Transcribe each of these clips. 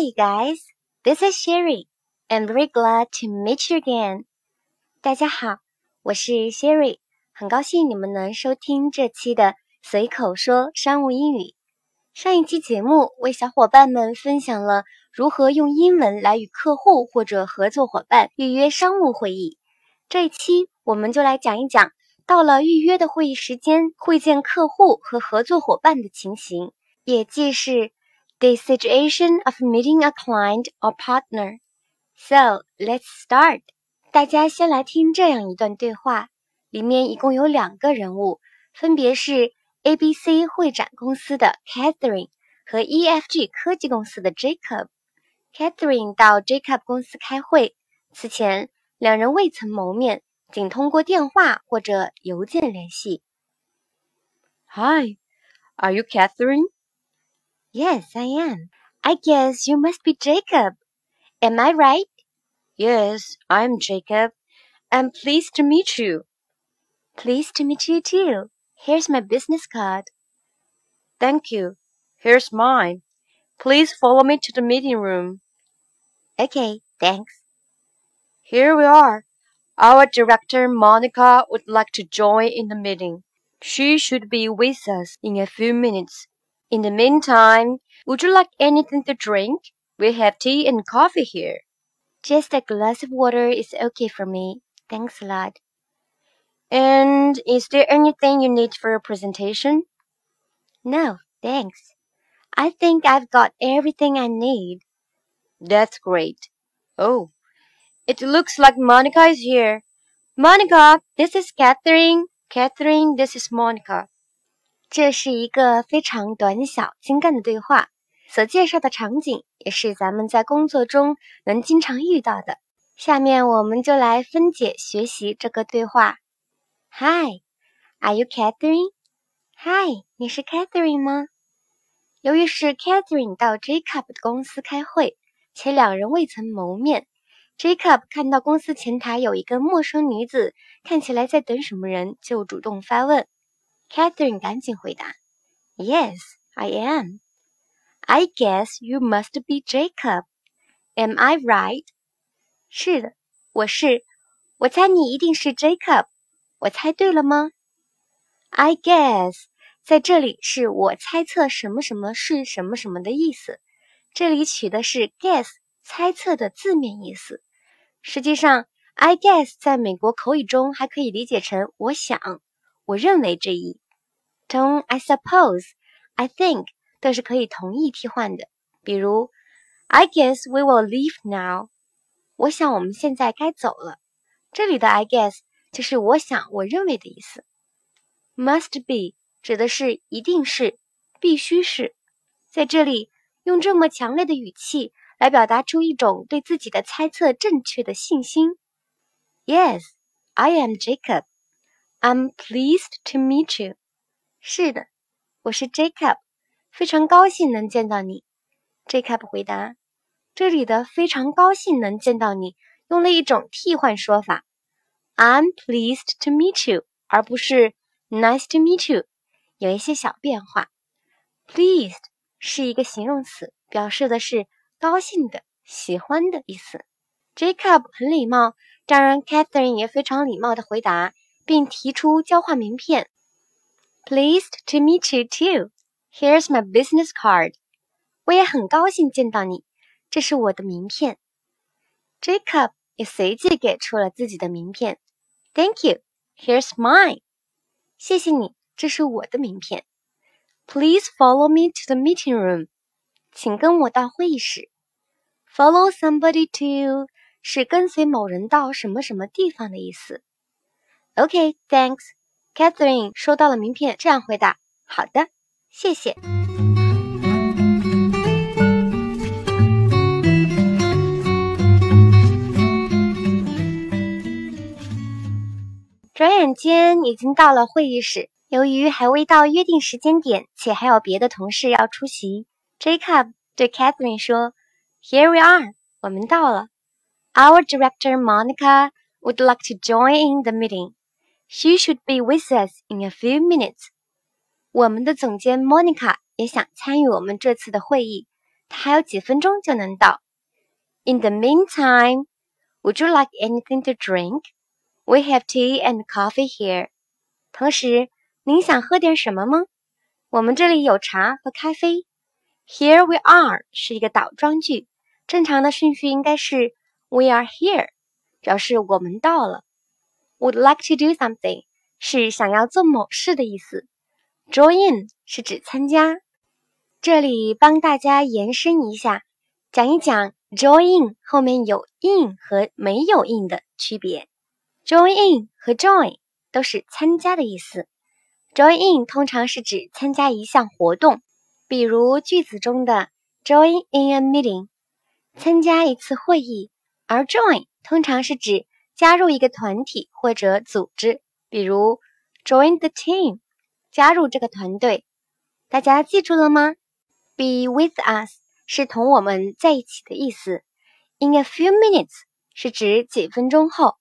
Hi guys, this is Sherry. I'm very glad to meet you again. 大家好，我是 Sherry，很高兴你们能收听这期的随口说商务英语。上一期节目为小伙伴们分享了如何用英文来与客户或者合作伙伴预约商务会议。这一期我们就来讲一讲，到了预约的会议时间，会见客户和合作伙伴的情形，也即是。The situation of meeting a client or partner. So let's start. 大家先来听这样一段对话，里面一共有两个人物，分别是 ABC 会展公司的 Catherine 和 EFG 科技公司的 Jacob。Catherine 到 Jacob 公司开会，此前两人未曾谋面，仅通过电话或者邮件联系。Hi, are you Catherine? Yes, I am. I guess you must be Jacob. Am I right? Yes, I'm Jacob. I'm pleased to meet you. Pleased to meet you too. Here's my business card. Thank you. Here's mine. Please follow me to the meeting room. Okay, thanks. Here we are. Our director Monica would like to join in the meeting. She should be with us in a few minutes. In the meantime, would you like anything to drink? We have tea and coffee here. Just a glass of water is okay for me. Thanks a lot. And is there anything you need for your presentation? No, thanks. I think I've got everything I need. That's great. Oh, it looks like Monica is here. Monica, this is Catherine. Catherine, this is Monica. 这是一个非常短小精干的对话，所介绍的场景也是咱们在工作中能经常遇到的。下面我们就来分解学习这个对话。Hi，Are you Catherine？Hi，你是 Catherine 吗？由于是 Catherine 到 Jacob 的公司开会，且两人未曾谋面，Jacob 看到公司前台有一个陌生女子，看起来在等什么人，就主动发问。Catherine 赶紧回答：“Yes, I am. I guess you must be Jacob. Am I right?” 是的，我是。我猜你一定是 Jacob。我猜对了吗？I guess 在这里是我猜测什么什么是什么什么的意思。这里取的是 guess 猜测的字面意思。实际上，I guess 在美国口语中还可以理解成我想。我认为这一同 I suppose、I think 都是可以同义替换的。比如，I guess we will leave now。我想我们现在该走了。这里的 I guess 就是我想、我认为的意思。Must be 指的是一定是、必须是。在这里用这么强烈的语气来表达出一种对自己的猜测正确的信心。Yes, I am Jacob. I'm pleased to meet you. 是的，我是 Jacob，非常高兴能见到你。Jacob 回答：“这里的非常高兴能见到你，用了一种替换说法，I'm pleased to meet you，而不是 Nice to meet you，有一些小变化。Pleased 是一个形容词，表示的是高兴的、喜欢的意思。Jacob 很礼貌，当然 Catherine 也非常礼貌的回答，并提出交换名片。Pleased to meet you too. Here's my business card. 我也很高兴见到你，这是我的名片。Jacob 也随即给出了自己的名片。Thank you. Here's mine. 谢谢你，这是我的名片。Please follow me to the meeting room. 请跟我到会议室。Follow somebody to 是跟随某人到什么什么地方的意思。Okay, thanks. Catherine 收到了名片，这样回答：“好的，谢谢。”转眼间已经到了会议室，由于还未到约定时间点，且还有别的同事要出席，Jacob 对 Catherine 说：“Here we are，我们到了。Our director Monica would like to join in the meeting。” She should be with us in a few minutes. 我们的总监 Monica 也想参与我们这次的会议，他还有几分钟就能到。In the meantime, would you like anything to drink? We have tea and coffee here. 同时，您想喝点什么吗？我们这里有茶和咖啡。Here we are 是一个倒装句，正常的顺序应该是 We are here，表示我们到了。Would like to do something 是想要做某事的意思。Join in 是指参加。这里帮大家延伸一下，讲一讲 join 后面有 in 和没有 in 的区别。Join in 和 join 都是参加的意思。Join in 通常是指参加一项活动，比如句子中的 join in a meeting，参加一次会议；而 join 通常是指加入一个团体或者组织，比如 join the team，加入这个团队。大家记住了吗？Be with us 是同我们在一起的意思。In a few minutes 是指几分钟后。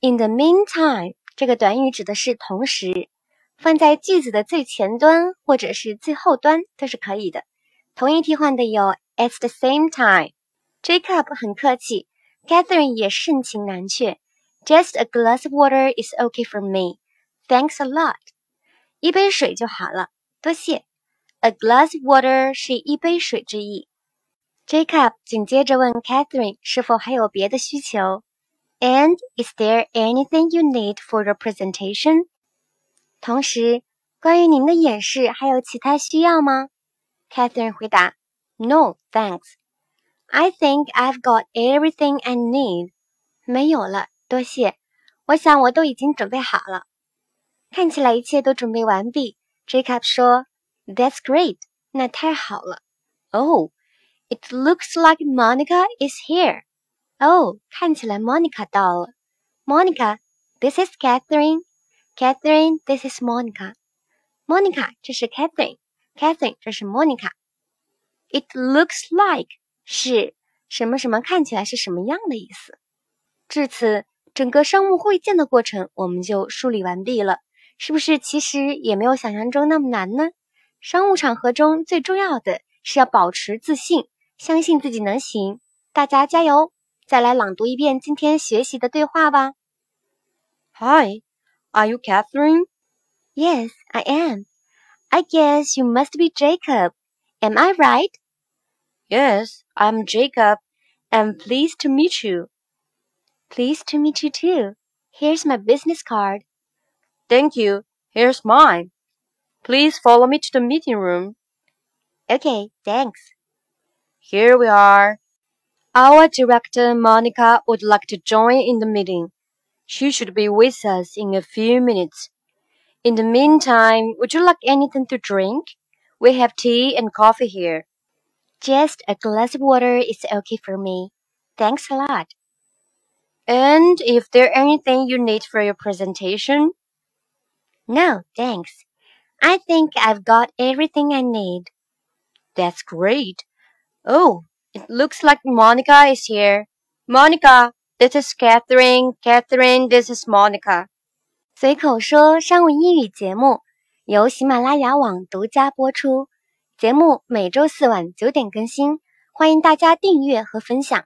In the meantime 这个短语指的是同时。放在句子的最前端或者是最后端都是可以的。同义替换的有 at the same time。Jacob 很客气，Catherine 也盛情难却。Just a glass of water is okay for me. Thanks a lot。一杯水就好了，多谢。A glass of water 是一杯水之意。Jacob 紧接着问 Catherine 是否还有别的需求。And is there anything you need for your presentation？同时，关于您的演示还有其他需要吗？Catherine 回答：“No, thanks. I think I've got everything I need.” 没有了， 多谢。我想我都已经准备好了。看起来一切都准备完毕。Jacob 说：“That's great. 那太好了。”Oh, it looks like Monica is here. 哦，看起来 Monica 到了。Monica, this is Catherine. Catherine, this is Monica. Monica，这是 Catherine。Catherine，这是 Monica。It looks like 是什么什么看起来是什么样的意思。至此，整个商务会见的过程我们就梳理完毕了。是不是其实也没有想象中那么难呢？商务场合中最重要的是要保持自信，相信自己能行。大家加油！再来朗读一遍今天学习的对话吧。Hi。Are you Catherine? Yes, I am. I guess you must be Jacob. Am I right? Yes, I'm Jacob, and pleased to meet you. Pleased to meet you too. Here's my business card. Thank you. Here's mine. Please follow me to the meeting room. Okay, thanks. Here we are. Our director Monica would like to join in the meeting. She should be with us in a few minutes. In the meantime, would you like anything to drink? We have tea and coffee here. Just a glass of water is okay for me. Thanks a lot. And if there anything you need for your presentation? No, thanks. I think I've got everything I need. That's great. Oh, it looks like Monica is here. Monica, This is Catherine. Catherine, this is Monica. 随口说商务英语节目由喜马拉雅网独家播出，节目每周四晚九点更新，欢迎大家订阅和分享。